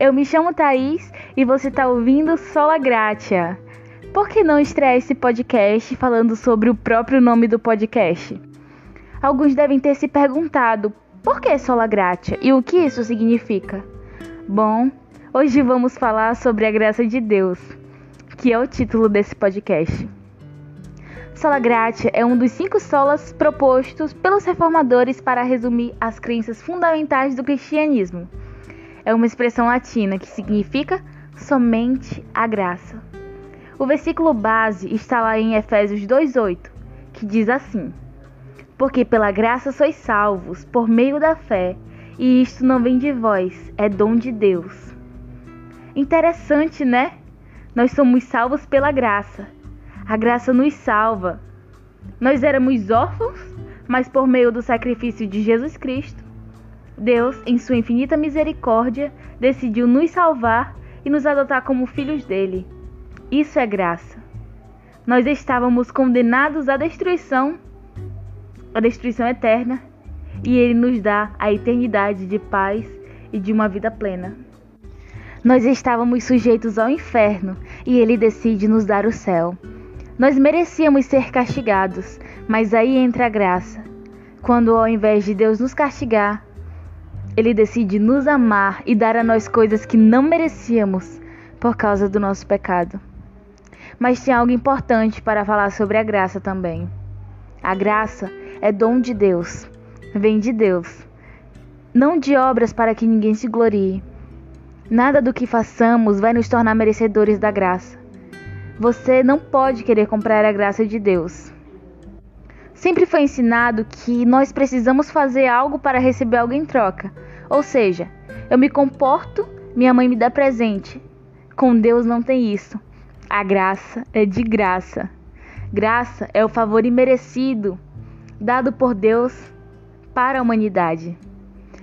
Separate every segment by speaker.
Speaker 1: Eu me chamo Thaís e você está ouvindo Sola Gratia. Por que não estrear esse podcast falando sobre o próprio nome do podcast? Alguns devem ter se perguntado por que Sola Gratia e o que isso significa. Bom, hoje vamos falar sobre a graça de Deus, que é o título desse podcast. Sola Gratia é um dos cinco solas propostos pelos reformadores para resumir as crenças fundamentais do cristianismo. É uma expressão latina que significa somente a graça. O versículo base está lá em Efésios 2:8, que diz assim: porque pela graça sois salvos, por meio da fé, e isto não vem de vós, é dom de Deus. Interessante, né? Nós somos salvos pela graça. A graça nos salva. Nós éramos órfãos, mas por meio do sacrifício de Jesus Cristo, Deus, em sua infinita misericórdia, decidiu nos salvar e nos adotar como filhos dele. Isso é graça. Nós estávamos condenados à destruição a destruição eterna e ele nos dá a eternidade de paz e de uma vida plena. Nós estávamos sujeitos ao inferno e ele decide nos dar o céu. Nós merecíamos ser castigados, mas aí entra a graça. Quando ao invés de Deus nos castigar, ele decide nos amar e dar a nós coisas que não merecíamos por causa do nosso pecado. Mas tem algo importante para falar sobre a graça também. A graça é dom de Deus, vem de Deus, não de obras para que ninguém se glorie. Nada do que façamos vai nos tornar merecedores da graça. Você não pode querer comprar a graça de Deus. Sempre foi ensinado que nós precisamos fazer algo para receber algo em troca. Ou seja, eu me comporto, minha mãe me dá presente. Com Deus não tem isso. A graça é de graça. Graça é o favor imerecido dado por Deus para a humanidade.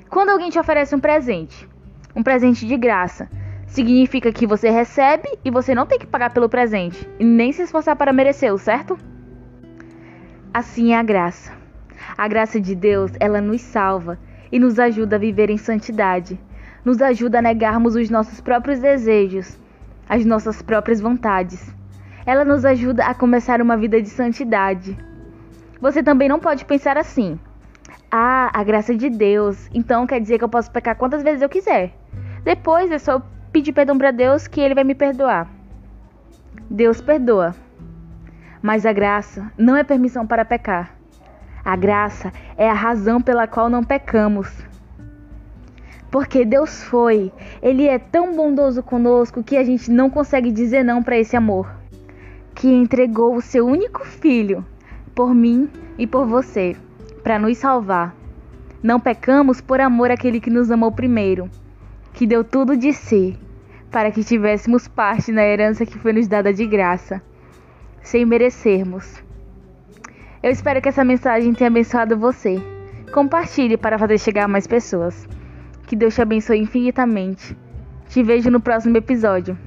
Speaker 1: Quando alguém te oferece um presente, um presente de graça, significa que você recebe e você não tem que pagar pelo presente e nem se esforçar para merecê-lo, certo? Assim é a graça. A graça de Deus, ela nos salva e nos ajuda a viver em santidade. Nos ajuda a negarmos os nossos próprios desejos, as nossas próprias vontades. Ela nos ajuda a começar uma vida de santidade. Você também não pode pensar assim: ah, a graça de Deus, então quer dizer que eu posso pecar quantas vezes eu quiser. Depois é só pedir perdão para Deus que ele vai me perdoar. Deus perdoa. Mas a graça não é permissão para pecar. A graça é a razão pela qual não pecamos. Porque Deus foi, Ele é tão bondoso conosco que a gente não consegue dizer não para esse amor. Que entregou o seu único filho por mim e por você, para nos salvar. Não pecamos por amor àquele que nos amou primeiro, que deu tudo de si, para que tivéssemos parte na herança que foi nos dada de graça, sem merecermos. Eu espero que essa mensagem tenha abençoado você. Compartilhe para fazer chegar mais pessoas. Que Deus te abençoe infinitamente. Te vejo no próximo episódio.